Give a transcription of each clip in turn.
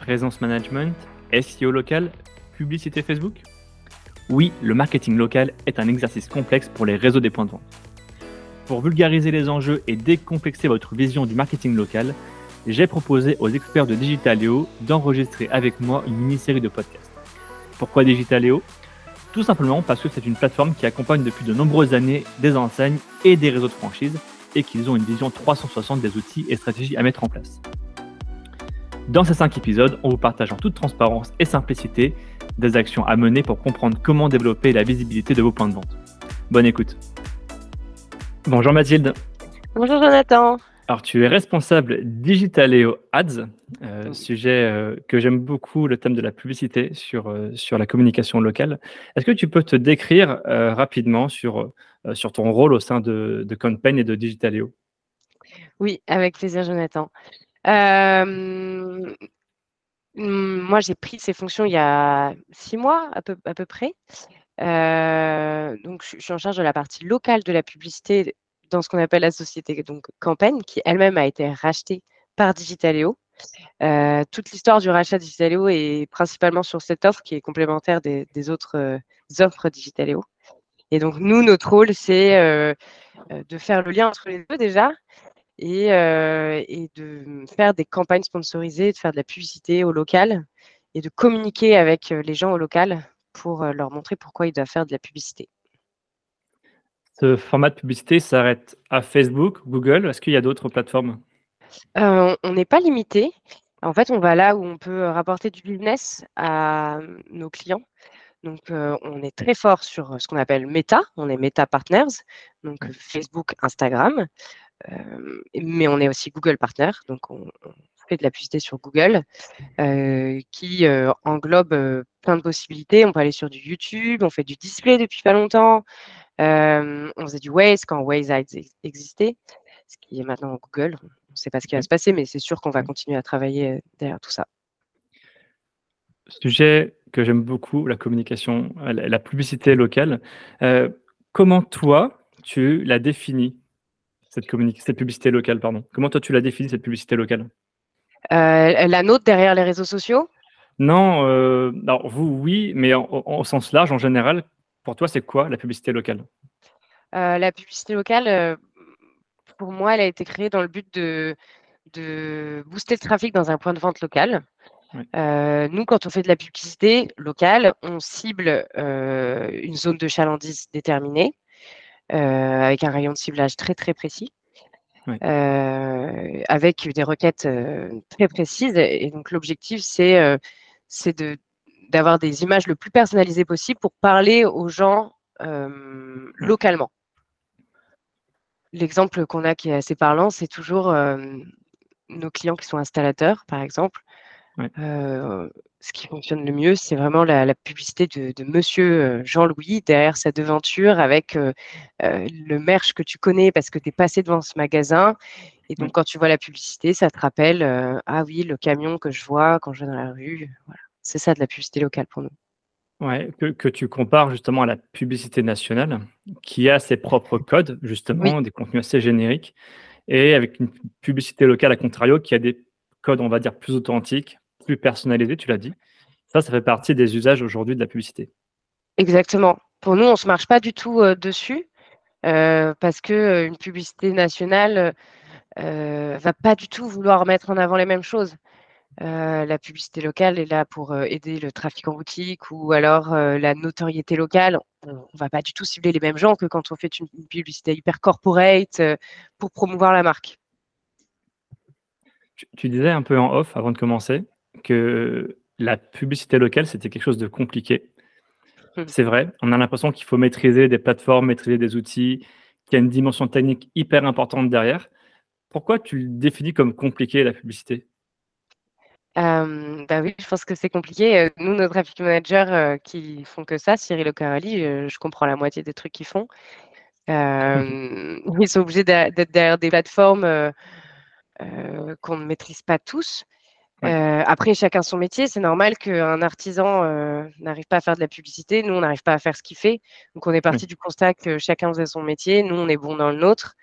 présence management, SEO local, publicité Facebook? Oui, le marketing local est un exercice complexe pour les réseaux des points de vente. Pour vulgariser les enjeux et décomplexer votre vision du marketing local, j'ai proposé aux experts de Digitaleo d'enregistrer avec moi une mini-série de podcasts. Pourquoi Digitaleo Tout simplement parce que c'est une plateforme qui accompagne depuis de nombreuses années des enseignes et des réseaux de franchise et qu'ils ont une vision 360 des outils et stratégies à mettre en place. Dans ces 5 épisodes, on vous partage en toute transparence et simplicité des actions à mener pour comprendre comment développer la visibilité de vos points de vente. Bonne écoute. Bonjour Mathilde. Bonjour Jonathan. Alors, tu es responsable Digitaleo Ads, euh, sujet euh, que j'aime beaucoup, le thème de la publicité sur, euh, sur la communication locale. Est-ce que tu peux te décrire rapidement sur, sur ton rôle au sein de, de Campaign et de Digitaleo Oui, avec plaisir, Jonathan. Moi, j'ai pris ces fonctions il y a six mois à peu, près. donc, je suis en charge de la partie locale de la publicité dans ce qu'on appelle la société donc Campagne, qui elle-même a été rachetée par Digitaléo. Euh, toute l'histoire du rachat Digitaléo est principalement sur cette offre qui est complémentaire des, autres euh, offres Digitaléo. Et donc, nous, notre rôle, c'est euh, de faire le lien entre les deux déjà et, et, de faire des campagnes sponsorisées, de faire de la publicité au local et de communiquer avec les gens au local pour leur montrer pourquoi ils doivent faire de la publicité. Ce format de publicité s'arrête à Facebook, Google. Est-ce qu'il y a d'autres plateformes? Euh, On n'est pas limité. En fait, on va là où on peut rapporter du business à nos clients. Donc, euh, on est très fort sur ce qu'on appelle Meta. On est Meta Partners, donc Facebook, Instagram. Mais on est aussi Google Partner. Donc, on, fait de la publicité sur Google qui englobe plein de possibilités. On peut aller sur du YouTube. On fait du display depuis pas longtemps. On faisait du Waze quand Waze a existé, ce qui est maintenant Google. On ne sait pas ce qui va se passer, mais c'est sûr qu'on va continuer à travailler derrière tout ça. Sujet que j'aime beaucoup, la communication, la publicité locale. Euh, comment toi, tu la définis, cette, cette publicité locale, pardon. Comment toi, tu la définis, cette publicité locale? La nôtre derrière les réseaux sociaux? Non, alors vous, oui, mais au sens large, en général, pour toi, c'est quoi la publicité locale? Euh, La publicité locale, euh, pour moi, elle a été créée dans le but de, booster le trafic dans un point de vente local. Euh, nous, quand on fait de la publicité locale, on cible une zone de chalandise déterminée avec un rayon de ciblage très très précis. avec des requêtes très précises. Et donc l'objectif, c'est de, d'avoir des images le plus personnalisées possible pour parler aux gens euh, localement. L'exemple qu'on a qui est assez parlant, c'est toujours euh, nos clients qui sont installateurs, par exemple. Euh, ce qui fonctionne le mieux, c'est vraiment la, publicité de, Monsieur Jean-Louis derrière sa devanture avec le merch que tu connais parce que tu es passé devant ce magasin. Et donc, quand tu vois la publicité, ça te rappelle Ah oui, le camion que je vois quand je vais dans la rue. Voilà. C'est ça de la publicité locale pour nous. Ouais, que, tu compares justement à la publicité nationale, qui a ses propres codes, justement, des contenus assez génériques, et avec une publicité locale, à contrario, qui a des codes, on va dire, plus authentiques, plus personnalisés, tu l'as dit. Ça, ça fait partie des usages aujourd'hui de la publicité. Exactement. Pour nous, on ne se marche pas du tout euh, dessus, euh, parce qu'une euh, publicité nationale ne va pas du tout vouloir mettre en avant les mêmes choses. Euh, la publicité locale est là pour euh, aider le trafic en boutique ou alors euh, la notoriété locale. On ne va pas du tout cibler les mêmes gens que quand on fait une, publicité hyper corporate pour promouvoir la marque. Tu, disais un peu en off avant de commencer que la publicité locale, c'était quelque chose de compliqué. Mmh. C'est vrai, on a l'impression qu'il faut maîtriser des plateformes, maîtriser des outils, qu'il y a une dimension technique hyper importante derrière. Pourquoi tu le définis comme compliqué la publicité? Bah oui, je pense que c'est compliqué. nous, nos traffic managers qui font que ça, Cyril O'Caroli, je comprends la moitié des trucs qu'ils font. ils sont obligés d'être derrière des plateformes qu'on ne maîtrise pas tous. Après, chacun son métier. C'est normal qu'un artisan n'arrive pas à faire de la publicité. Nous, on n'arrive pas à faire ce qu'il fait. Donc, on est parti du constat que chacun faisait son métier. Nous, on est bon dans le nôtre.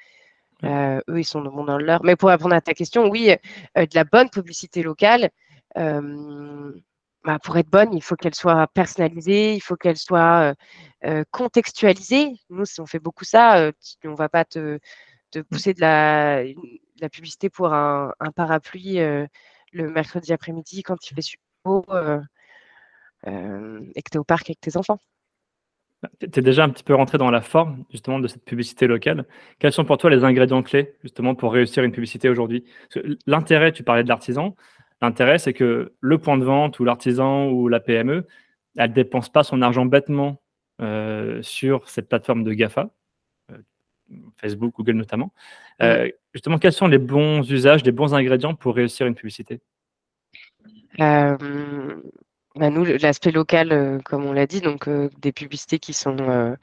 eux, ils sont bons dans le leur. Mais pour répondre à ta question, oui, de la bonne publicité locale, bah, pour être bonne, il faut qu'elle soit personnalisée, il faut qu'elle soit contextualisée. Nous, on fait beaucoup ça. on ne va pas te, mmh. pousser de la, publicité pour un, parapluie le mercredi après-midi quand il fait super beau et que tu es au parc avec tes enfants. Tu es déjà un petit peu rentré dans la forme justement de cette publicité locale. Quels sont pour toi les ingrédients clés justement pour réussir une publicité aujourd'hui? L'intérêt, tu parlais de l'artisan, l'intérêt c'est que le point de vente ou l'artisan ou la PME, elle ne dépense pas son argent bêtement euh, sur cette plateforme de GAFA, euh, Facebook, Google notamment. Euh, justement, quels sont les bons usages, les bons ingrédients pour réussir une publicité? Bah, nous, l'aspect local, euh, comme on l'a dit, donc euh, des publicités qui sont, euh,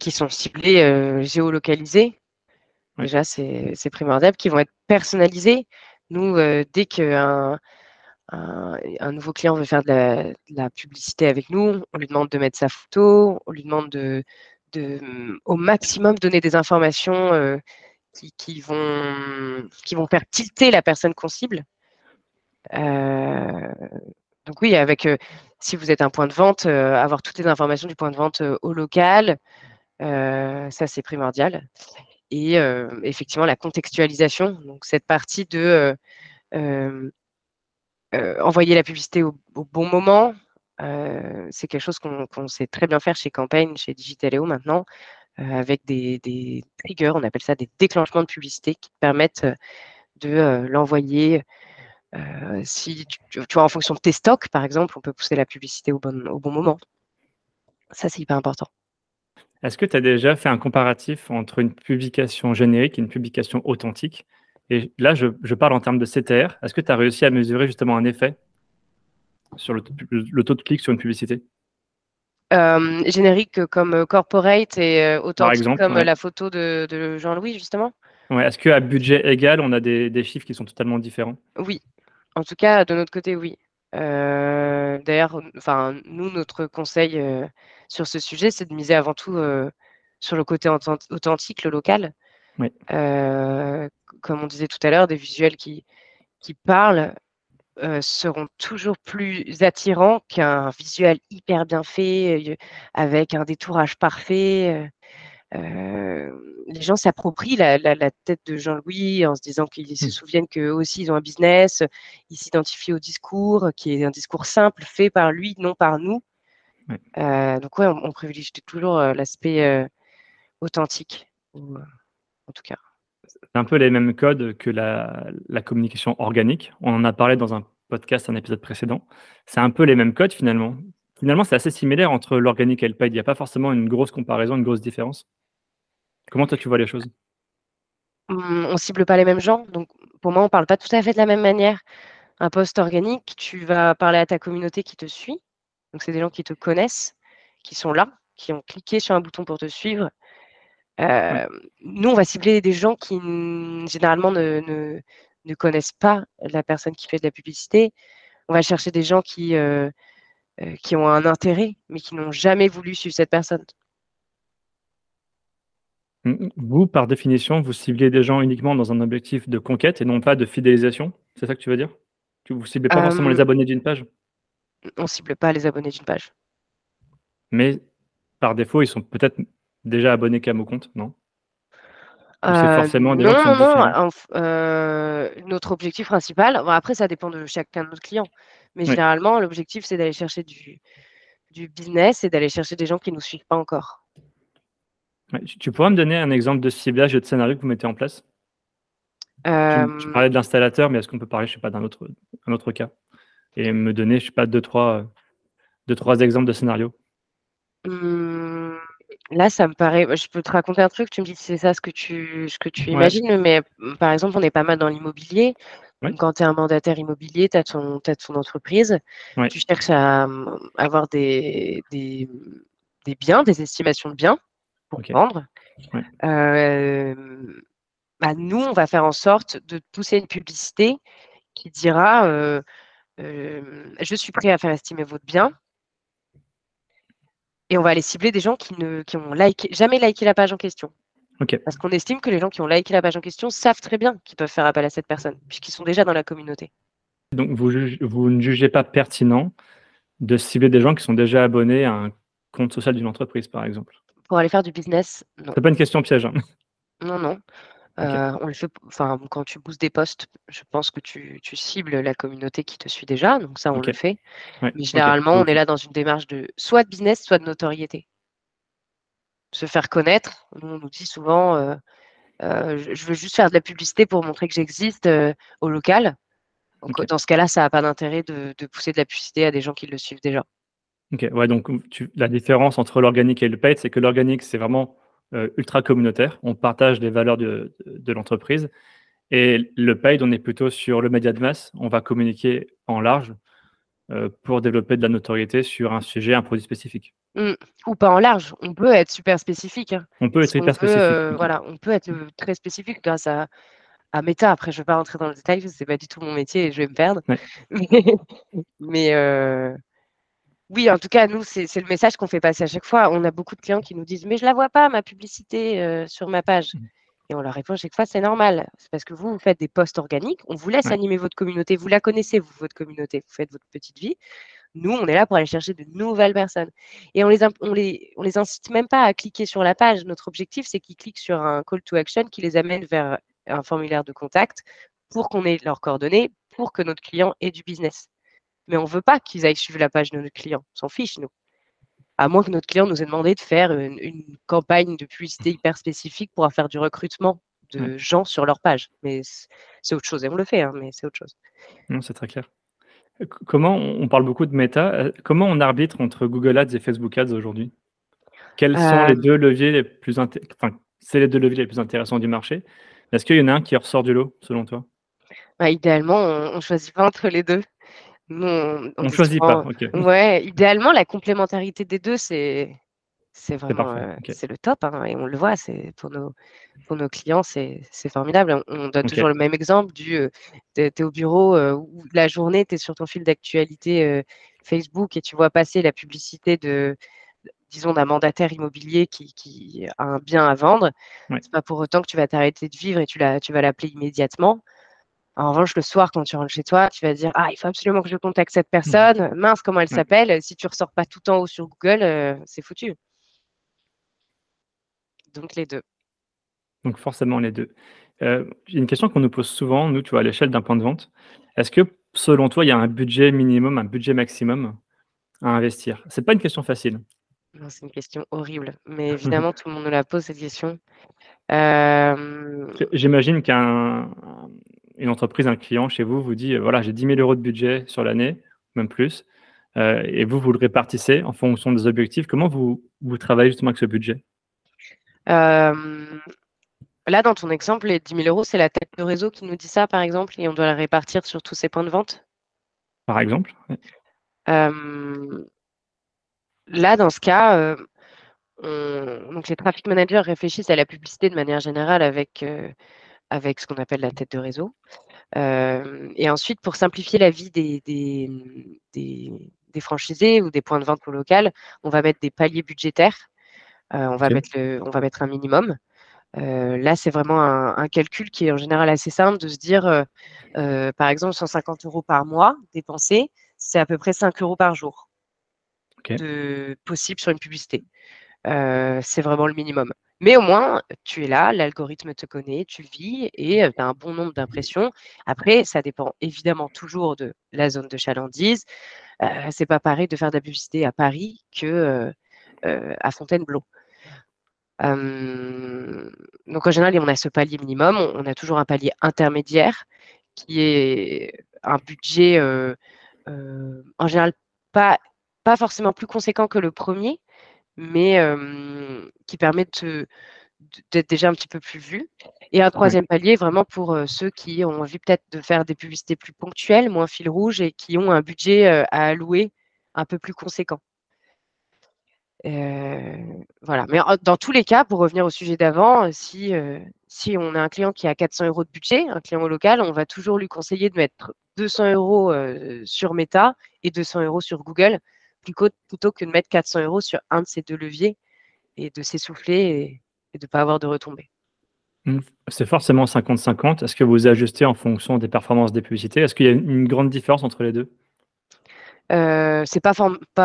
qui sont ciblées, géolocalisées. Déjà, c'est primordial, qui vont être personnalisées. Nous, dès qu'un un, un, nouveau client veut faire de la, publicité avec nous, on lui demande de mettre sa photo, on lui demande de, de au maximum donner des informations qui, vont, qui vont faire tilter la personne qu'on cible. Donc oui, avec si vous êtes un point de vente, avoir toutes les informations du point de vente au local, ça c'est primordial. Et effectivement, la contextualisation, donc cette partie de envoyer la publicité au, bon moment, c'est quelque chose qu'on sait très bien faire chez Campaign, chez Digitaléo maintenant, avec des, triggers, on appelle ça des déclenchements de publicité qui permettent de l'envoyer euh, si tu, vois, en fonction de tes stocks, par exemple, on peut pousser la publicité au bon, au bon moment. Ça, c'est hyper important. Est-ce que tu as déjà fait un comparatif entre une publication générique et une publication authentique? Et là, je, parle en termes de CTR. Est-ce que tu as réussi à mesurer justement un effet sur le, taux de clic sur une publicité? Euh, Générique comme corporate et authentique comme la photo de, Jean-Louis, justement. Ouais, Est-ce qu'à budget égal, on a des, des, chiffres qui sont totalement différents? Oui, en tout cas, de notre côté, oui. Euh, d'ailleurs, enfin, nous, notre conseil euh, sur ce sujet, c'est de miser avant tout euh, sur le côté authentique, le local. comme on disait tout à l'heure, des visuels qui, qui parlent seront toujours plus attirants qu'un visuel hyper bien fait, avec un détourage parfait les gens s'approprient la, tête de Jean-Louis en se disant qu'ils se mmh. souviennent qu'eux aussi, ils ont un business, ils s'identifient au discours, qui est un discours simple, fait par lui, non par nous. donc, ouais, on, privilégie toujours l'aspect authentique, en tout cas. C'est un peu les mêmes codes que la, communication organique. On en a parlé dans un podcast, un épisode précédent. C'est un peu les mêmes codes finalement. Finalement, c'est assez similaire entre l'organique et le paid. Il n'y a pas forcément une grosse comparaison, une grosse différence. Comment toi tu vois les choses? Mmh, On cible pas les mêmes gens, donc pour moi on parle pas tout à fait de la même manière. Un poste organique, tu vas parler à ta communauté qui te suit, donc c'est des gens qui te connaissent, qui sont là, qui ont cliqué sur un bouton pour te suivre. Nous, on va cibler des gens qui généralement ne, ne, connaissent pas la personne qui fait de la publicité. On va chercher des gens qui, euh, qui ont un intérêt, mais qui n'ont jamais voulu suivre cette personne. Vous, par définition, vous ciblez des gens uniquement dans un objectif de conquête et non pas de fidélisation C'est ça que tu veux dire? Vous ne ciblez pas forcément les abonnés d'une page? On ne cible pas les abonnés d'une page. Mais par défaut, ils sont peut-être déjà abonnés qu'à mon compte, non? C'est euh, forcément des non, non, euh, notre objectif principal, après ça dépend de chacun de nos clients, mais généralement l'objectif c'est d'aller chercher du, du business et d'aller chercher des gens qui ne nous suivent pas encore. Tu pourrais me donner un exemple de ciblage et de scénario que vous mettez en place? Tu, euh, parlais de l'installateur, mais est-ce qu'on peut parler, je sais pas, d'un autre, un autre cas? Et me donner, je sais pas, deux, trois, deux, trois exemples de scénarios. Mmh, Là, ça me paraît. Je peux te raconter un truc. Tu me dis si c'est ça ce que tu, ce que tu imagines, mais mmh, par exemple, on est pas mal dans l'immobilier. Quand tu es un mandataire immobilier, tu as, ton, ton entreprise, tu cherches à, mmh, avoir des, des, des biens, des estimations de biens pour vendre. bah, nous, on va faire en sorte de pousser une publicité qui dira Je suis prêt à faire estimer votre bien. Et on va aller cibler des gens qui ne qui ont jamais liké la page en question. Parce qu'on estime que les gens qui ont liké la page en question savent très bien qu'ils peuvent faire appel à cette personne, puisqu'ils sont déjà dans la communauté. Donc, vous, vous ne jugez pas pertinent de cibler des gens qui sont déjà abonnés à un compte social d'une entreprise, par exemple? Pour aller faire du business, non. C'est pas une question piège. Hein. Non, non. Euh, on le fait, enfin, quand tu boostes des postes, je pense que tu, cibles la communauté qui te suit déjà, donc ça, on le fait. Mais généralement, on est là dans une démarche de soit de business, soit de notoriété. Se faire connaître. Nous, on nous dit souvent, euh, euh, je veux juste faire de la publicité pour montrer que j'existe au local. Donc, dans ce cas-là, ça n'a pas d'intérêt de, pousser de la publicité à des gens qui le suivent déjà. Ok, ouais, donc la différence entre l'organique et le paid, c'est que l'organique, c'est vraiment ultra communautaire. On partage les valeurs de, l'entreprise. Et le paid, on est plutôt sur le média de masse. On va communiquer en large euh, pour développer de la notoriété sur un sujet, un produit spécifique. Mmh. Ou pas en large. On peut être super spécifique. Hein. On peut être hyper spécifique. Euh, voilà, on peut être très spécifique grâce à, à Meta. Après, je ne vais pas rentrer dans le détail, ce n'est pas du tout mon métier et je vais me perdre. Mais, oui, en tout cas, nous, c'est le message qu'on fait passer à chaque fois. On a beaucoup de clients qui nous disent Mais je ne la vois pas, ma publicité euh, sur ma page. Mmh. Et on leur répond à chaque fois C'est normal. C'est parce que vous, vous faites des posts organiques. On vous laisse animer votre communauté. Vous la connaissez, vous, votre communauté. Vous faites votre petite vie. Nous, on est là pour aller chercher de nouvelles personnes. Et on les, on les, on les incite même pas à cliquer sur la page. Notre objectif, c'est qu'ils cliquent sur un call to action qui les amène vers un formulaire de contact pour qu'on ait leurs coordonnées, pour que notre client ait du business mais on ne veut pas qu'ils aillent suivre la page de notre client. On s'en fiche, nous. À moins que notre client nous ait demandé de faire une, campagne de publicité hyper spécifique pour faire du recrutement de gens sur leur page. Mais c'est autre chose. Et on le fait, hein, mais c'est autre chose. Non, c'est très clair. Comment, on parle beaucoup de méta, euh, comment on arbitre entre Google Ads et Facebook Ads aujourd'hui? Quels sont les euh. deux leviers les plus enfin, c'est les deux leviers les plus intéressants du marché? Est-ce qu'il y en a un qui ressort du lot, selon toi? Bah, Idéalement, on ne choisit pas entre les deux. Non, on ne choisit pas. Ouais, idéalement, la complémentarité des deux, c'est c'est vraiment euh, c'est le top hein, et on le voit c'est pour nos pour nos clients c'est formidable. On, donne toujours le même exemple du euh, tu es au bureau euh, où la journée tu es sur ton fil d'actualité Facebook et tu vois passer la publicité de disons d'un mandataire immobilier qui, qui, a un bien à vendre. C'est pas pour autant que tu vas t'arrêter de vivre et tu la tu vas l'appeler immédiatement en revanche, le soir, quand tu rentres chez toi, tu vas dire Ah, il faut absolument que je contacte cette mmh. personne. Mince, comment elle s'appelle? Si tu ne ressors pas tout en haut sur Google, euh, c'est foutu. Donc, les deux. Donc, forcément, les deux. Euh, J'ai une question qu'on nous pose souvent, nous, tu vois, à l'échelle d'un point de vente. Est-ce que, selon toi, il y a un budget minimum, un budget maximum à investir? C'est pas une question facile. C'est une question horrible. Mais évidemment, tout le monde nous la pose, cette question. Euh, J'imagine qu'un une entreprise, un client chez vous vous dit, euh, voilà, j'ai 10 000 euros de budget sur l'année, même plus, euh, et vous, vous le répartissez en fonction des objectifs. Comment vous, vous travaillez justement avec ce budget? Euh, Là, dans ton exemple, les 10 000 euros, c'est la tête de réseau qui nous dit ça, par exemple, et on doit la répartir sur tous ces points de vente? Par exemple Là, dans ce cas, donc les traffic managers réfléchissent à la publicité de manière générale avec avec ce qu'on appelle la tête de réseau. et ensuite, pour simplifier la vie des, des, franchisés ou des points de vente local, on va mettre des paliers budgétaires. on, va mettre on va mettre un minimum. là, c'est vraiment un, calcul qui est en général assez simple de se dire, par exemple, 150 euros par mois dépensés, c'est à peu près 5 euros par jour de, possible sur une publicité. c'est vraiment le minimum. Mais au moins, tu es là, l'algorithme te connaît, tu vis et tu as un bon nombre d'impressions. Après, ça dépend évidemment toujours de la zone de chalandise. Euh, c'est pas pareil de faire de la publicité à Paris que à Fontainebleau. donc en général, on a ce palier minimum, on, a toujours un palier intermédiaire qui est un budget en général pas, pas forcément plus conséquent que le premier, mais qui permet d'être déjà un petit peu plus vu. Et un troisième palier, vraiment pour ceux qui ont envie peut-être de faire des publicités plus ponctuelles, moins fil rouge et qui ont un budget à allouer un peu plus conséquent. voilà. Mais dans tous les cas, pour revenir au sujet d'avant, si, si on a un client qui a 400 euros de budget, un client local, on va toujours lui conseiller de mettre 200 euros sur Meta et 200 euros sur Google plutôt que de mettre 400 euros sur un de ces deux leviers et de s'essouffler et, de ne pas avoir de retombées. Mmh, c'est forcément 50-50. Est-ce que vous ajustez en fonction des performances des publicités? Est-ce qu'il y a une grande différence entre les 2? Heu, c'est pas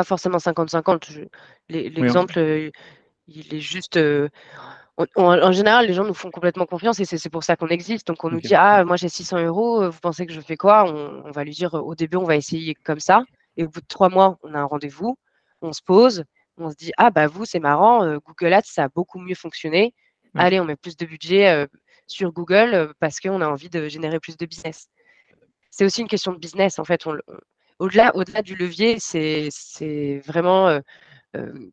forcément 50-50. Je l'e Oui, en l'exemple, heu, il est juste, heu, en en général, les gens nous font complètement confiance et c'est pour ça qu'on existe. Donc on nous dit: «Ah, moi j'ai 600 €, heu, vous pensez que je fais quoi?» on on va lui dire: «Au début, on va essayer comme ça et au bout de 3 mois, on a un rendez-vous, on se pose, on se dit: "Ah bah vous, c'est marrant, heu, Google Ads, ça a beaucoup mieux fonctionné. Allez, on met plus de budget, heu, sur Google, heu, parce qu'on a envie de générer plus de business». C'est aussi une question de business en fait, on le on au-delà au-delà du levier, c'est c'est vraiment,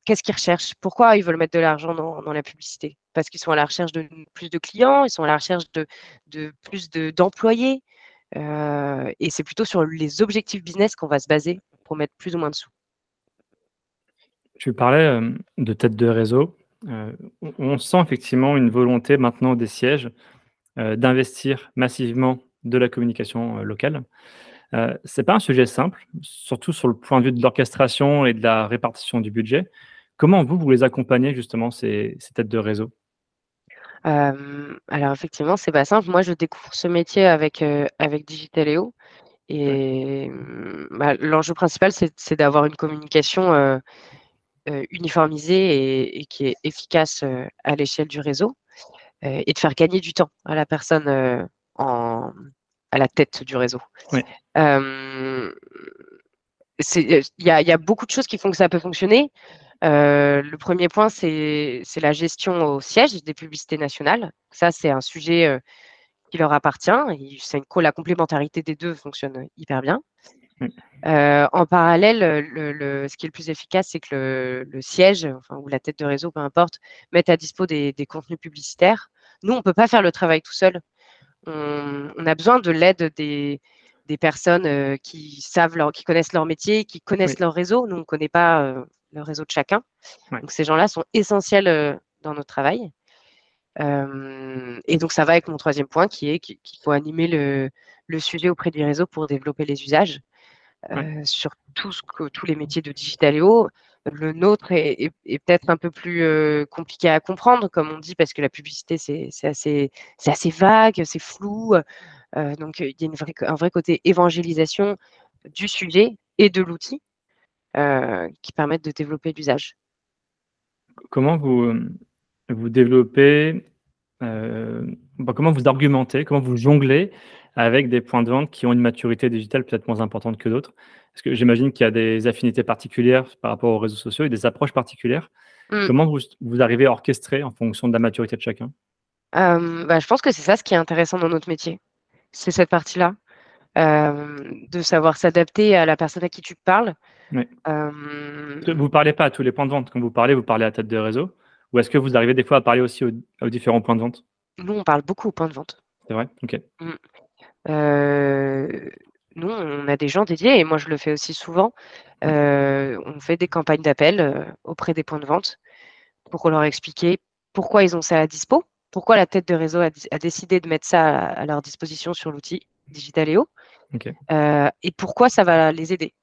qu'est-ce qu'ils recherchent? Pourquoi ils veulent mettre de l'argent dans dans la publicité? Parce qu'ils sont à la recherche de plus de clients, ils sont à la recherche de de plus de d'employés, et c'est plutôt sur les objectifs business qu'on va se baser pour mettre plus ou moins de sous. Tu parlais, de tête de réseau. On sent effectivement une volonté maintenant des sièges, d'investir massivement de la communication, locale. Heu, c'est pas un sujet simple, surtout sur le point de vue de l'orchestration et de la répartition du budget. Comment vous, vous les accompagnez justement ces têtes de réseau? Alors effectivement, c'est pas simple. Moi, je découvre ce métier avec, heu, avec Digitaleо Ouais. et bah, l'enjeu principal, c'est d'avoir une communication, uniformisée et et qui est efficace, à l'échelle du réseau, et de faire gagner du temps à la personne, en à la tête du réseau. Heu, il y a il y a beaucoup de choses qui font que ça peut fonctionner. Heu, le 1er point, c'est la gestion au siège des publicités nationales. Ça, c'est un sujet, heu, qui leur appartient et la complémentarité des 2 fonctionne hyper bien. Heu, en parallèle, heu, le le ce qui est le plus efficace, c'est que le le siège, enfin ou la tête de réseau, peu importe, mette à dispo des des contenus publicitaires. Nous, on peut pas faire le travail tout seul. On on a besoin de l'aide des des personnes, heu, qui savent leur qui connaissent leur métier, qui connaissent Oui. leur réseau. Nous, on connaît pas, heu, le réseau de chacun. Ouais. Donc ces gens-là sont essentiels, heu, dans notre travail. Et donc ça va avec mon 3e point qui est qui qu'il faut animer le le sujet auprès du réseau pour développer les usages, Ouais. sur tout ce que tous les métiers de Digitaleo. Le nôtre est est est peut-être un peu plus, compliqué à comprendre, comme on dit, parce que la publicité, c'est assez vague, c'est flou, donc il y a une vraie un vrai côté évangélisation du sujet et de l'outil, heu, qui permettent de développer l'usage. Comment vous, vous développez, heu, bah, comment vous argumentez, comment vous jonglez avec des points de vente qui ont une maturité digitale peut-être moins importante que d'autres? Parce que j'imagine qu'il y a des affinités particulières par rapport aux réseaux sociaux et des approches particulières. Mmh. Comment vous vous arrivez à orchestrer en fonction de la maturité de chacun? Bah, je pense que c'est ça ce qui est intéressant dans notre métier. C'est cette partie-là, hem, de savoir s'adapter à la personne à qui tu parles. Oui. Hem vous parlez pas à tous les points de vente. Quand vous parlez, vous parlez à tête de réseau? Ou est-ce que vous arrivez des fois à parler aussi aux aux différents points de vente? Nous, on parle beaucoup aux points de vente. C'est vrai? OK. Mmh. Heu, nous, on a des gens dédiés et moi, je le fais aussi souvent. On fait des campagnes d'appel, auprès des points de vente pour leur expliquer pourquoi ils ont ça à dispo, pourquoi la tête de réseau a dé a décidé de mettre ça à à leur disposition sur l'outil Digitaleo, OK. heu et pourquoi ça va les aider?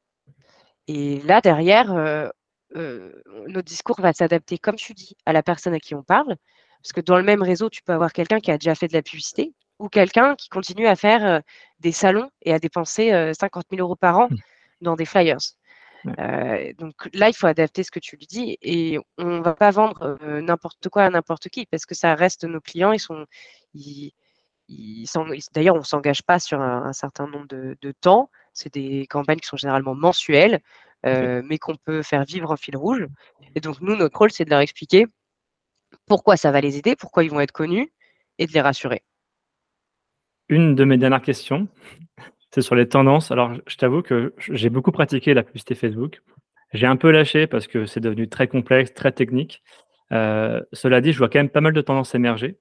Et là, derrière, heu heu, notre discours va s'adapter, comme tu dis, à la personne à qui on parle. Parce que dans le même réseau, tu peux avoir quelqu'un qui a déjà fait de la publicité ou quelqu'un qui continue à faire, des salons et à dépenser, heu, 50 000 € par an Mmh. dans des flyers. Ouais. Heu, donc là, il faut adapter ce que tu lui dis et on va pas vendre, heu, n'importe quoi à n'importe qui parce que ça reste nos clients, ils sont ils ils s'eng d'ailleurs, on s'engage pas sur un un certain nombre de de temps. C'est des campagnes qui sont généralement mensuelles, heu, mais qu'on peut faire vivre en fil rouge et donc nous, notre rôle, c'est de leur expliquer pourquoi ça va les aider, pourquoi ils vont être connus et de les rassurer. Une de mes dernières questions, c'est sur les tendances. Alors, je t'avoue que j'ai beaucoup pratiqué la publicité Facebook. J'ai un peu lâché parce que c'est devenu très complexe, très technique. Heu, cela dit, je vois quand même pas mal de tendances émerger.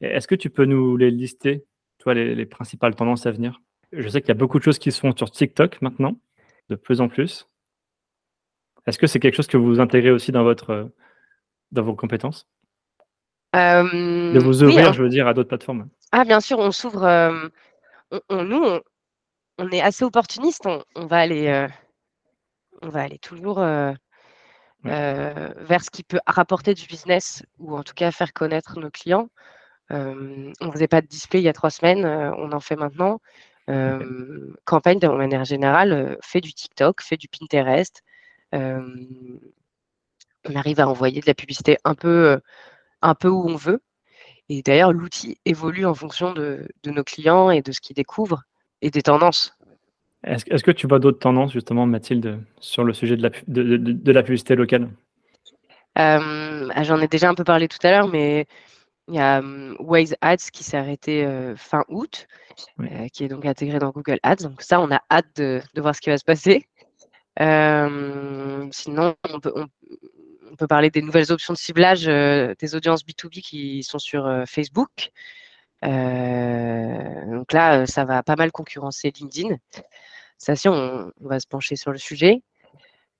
Est-ce que tu peux nous les lister, toi, les les principales tendances à venir? Je sais qu'il y a beaucoup de choses qui se font sur TikTok maintenant, de plus en plus. Est-ce que c'est quelque chose que vous intégrez aussi dans votre, dans vos compétences? De Hem, vous oui, ouvrir, hein. je veux dire, à d'autres plateformes? Ah bien sûr, on s'ouvre, on on nous, on on est assez opportuniste, on on va aller, heu, on va aller toujours, Ouais. heu, vers ce qui peut rapporter du business ou en tout cas faire connaître nos clients. on ne faisait pas de display il y a trois semaines, on en fait maintenant. Campagne, de manière générale, fait du TikTok, fait du Pinterest. on arrive à envoyer de la publicité un peu, un peu où on veut. Et d'ailleurs, l'outil évolue en fonction de, nos clients et de ce qu'ils découvrent et des tendances. Est-ce que tu vois d'autres tendances, justement, Mathilde, sur le sujet de la, de, la publicité locale? Euh, ah, J'en ai déjà un peu parlé tout à l'heure, mais il y a hum, Waze Ads qui s'est arrêté euh, fin août, euh, qui est donc intégré dans Google Ads. Donc ça, on a hâte de, voir ce qui va se passer. sinon, on peut, on peut parler des nouvelles options de ciblage euh, des audiences B2B qui sont sur euh, Facebook. Euh, donc là, ça va pas mal concurrencer LinkedIn. Ça, si on, va se pencher sur le sujet.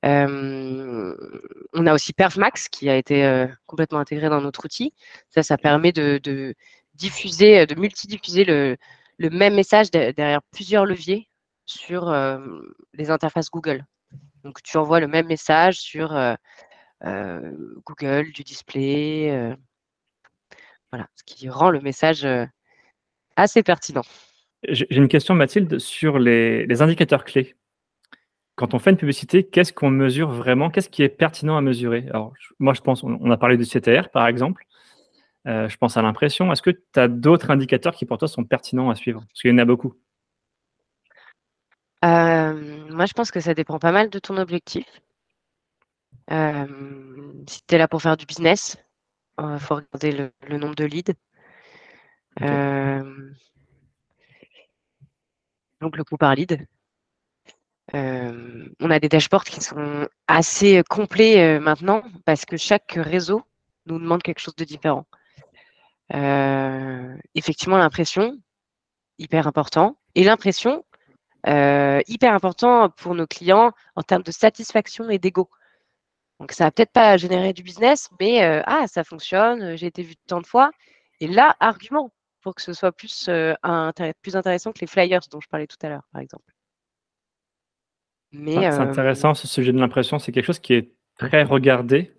on a aussi Perfmax qui a été complètement intégré dans notre outil. Ça, ça permet de, diffuser, de multidiffuser le, le même message derrière plusieurs leviers sur les interfaces Google. Donc, tu envoies le même message sur Google, du display. voilà, ce qui rend le message assez pertinent. J'ai une question, Mathilde, sur les, indicateurs clés. Quand on fait une publicité, qu'est-ce qu'on mesure vraiment? Qu'est-ce qui est pertinent à mesurer? Alors, moi, je pense, on a parlé du CTR, par exemple. je pense à l'impression. Est-ce que tu as d'autres indicateurs qui, pour toi, sont pertinents à suivre? Parce qu'il y en a beaucoup. moi, je pense que ça dépend pas mal de ton objectif si tu es là pour faire du business, il euh, faut regarder le, nombre de leads. Donc le coût par lead. on a des dashboards qui sont assez complets maintenant parce que chaque réseau nous demande quelque chose de différent. effectivement, l'impression, hyper important. Et l'impression, hyper important pour nos clients en termes de satisfaction et d'ego. Donc ça va peut-être pas générer du business, mais euh, ah ça fonctionne, euh, j'ai été vu tant de fois. Et là, argument pour que ce soit plus, euh, plus intéressant que les flyers dont je parlais tout à l'heure, par exemple. C'est intéressant ce sujet de l'impression, c'est quelque chose qui est très regardé.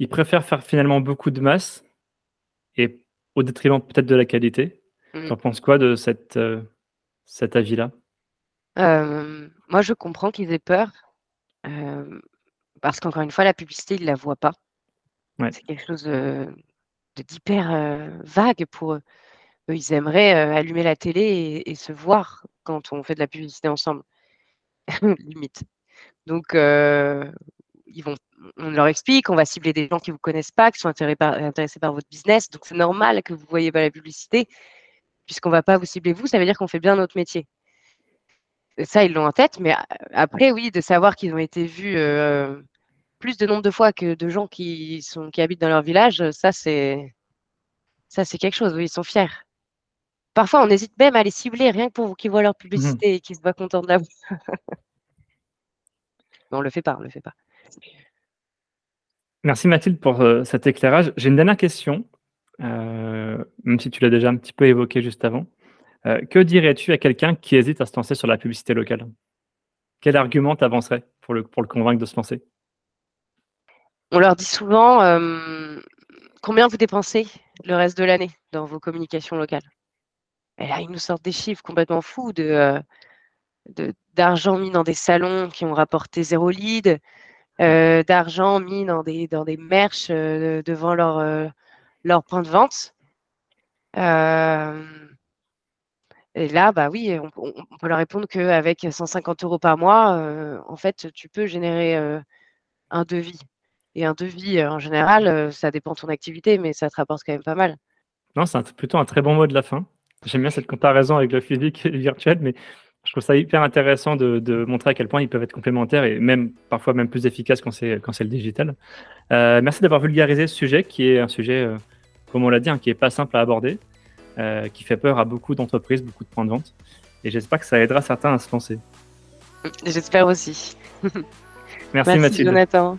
Ils préfèrent faire finalement beaucoup de masse et au détriment peut-être de la qualité. Mmh. Tu en penses quoi de cette, cet avis-là? Moi, je comprends qu'ils aient peur. Parce qu'encore une fois, la publicité, ils ne la voient pas. C'est quelque chose d'hyper vague pour eux. ils aimeraient allumer la télé et, se voir quand on fait de la publicité ensemble, limite. Donc, ils vont, on leur explique, on va cibler des gens qui ne vous connaissent pas, qui sont intéressés par, votre business. Donc, c'est normal que vous ne voyez pas la publicité, puisqu'on ne va pas vous cibler vous, ça veut dire qu'on fait bien notre métier ça, ils l'ont en tête, mais après, oui, de savoir qu'ils ont été vus plus de nombre de fois que de gens qui, sont, qui habitent dans leur village, ça c'est ça c'est quelque chose, oui, ils sont fiers. Parfois, on hésite même à les cibler rien que pour qu'ils voient leur mmh publicité et qu'ils se voient contents de la on le fait pas, on le fait pas. Merci Mathilde pour euh, cet éclairage. J'ai une dernière question, euh, même si tu l'as déjà un petit peu évoqué juste avant. Euh, que dirais-tu à quelqu'un qui hésite à se lancer sur la publicité locale? Quel argument t'avancerais pour le, pour le convaincre de se lancer? On leur dit souvent combien vous dépensez le reste de l'année dans vos communications locales. Et là, ils nous sortent des chiffres complètement fous de, d'argent mis dans des salons qui ont rapporté zéro lead, d'argent mis dans des, dans des merch devant leur, leur point de vente. et là, bah oui, on, on peut leur répondre qu'avec 150 euros par mois, en fait, tu peux générer un devis. Et un devis, en général, ça dépend de ton activité, mais ça te rapporte quand même pas mal. Non, c'est plutôt un très bon mot de la fin. J'aime bien cette comparaison avec le physique et le virtuel, mais je trouve ça hyper intéressant de, montrer à quel point ils peuvent être complémentaires et même parfois même plus efficaces quand c'est quand c'est le digital. Euh, merci d'avoir vulgarisé ce sujet qui est un sujet, comme on l'a dit, hein, qui est pas simple à aborder, qui fait peur à beaucoup d'entreprises, beaucoup de points de vente. Et j'espère que ça aidera certains à se lancer. J'espère aussi. Merci, Merci Mathilde. Jonathan.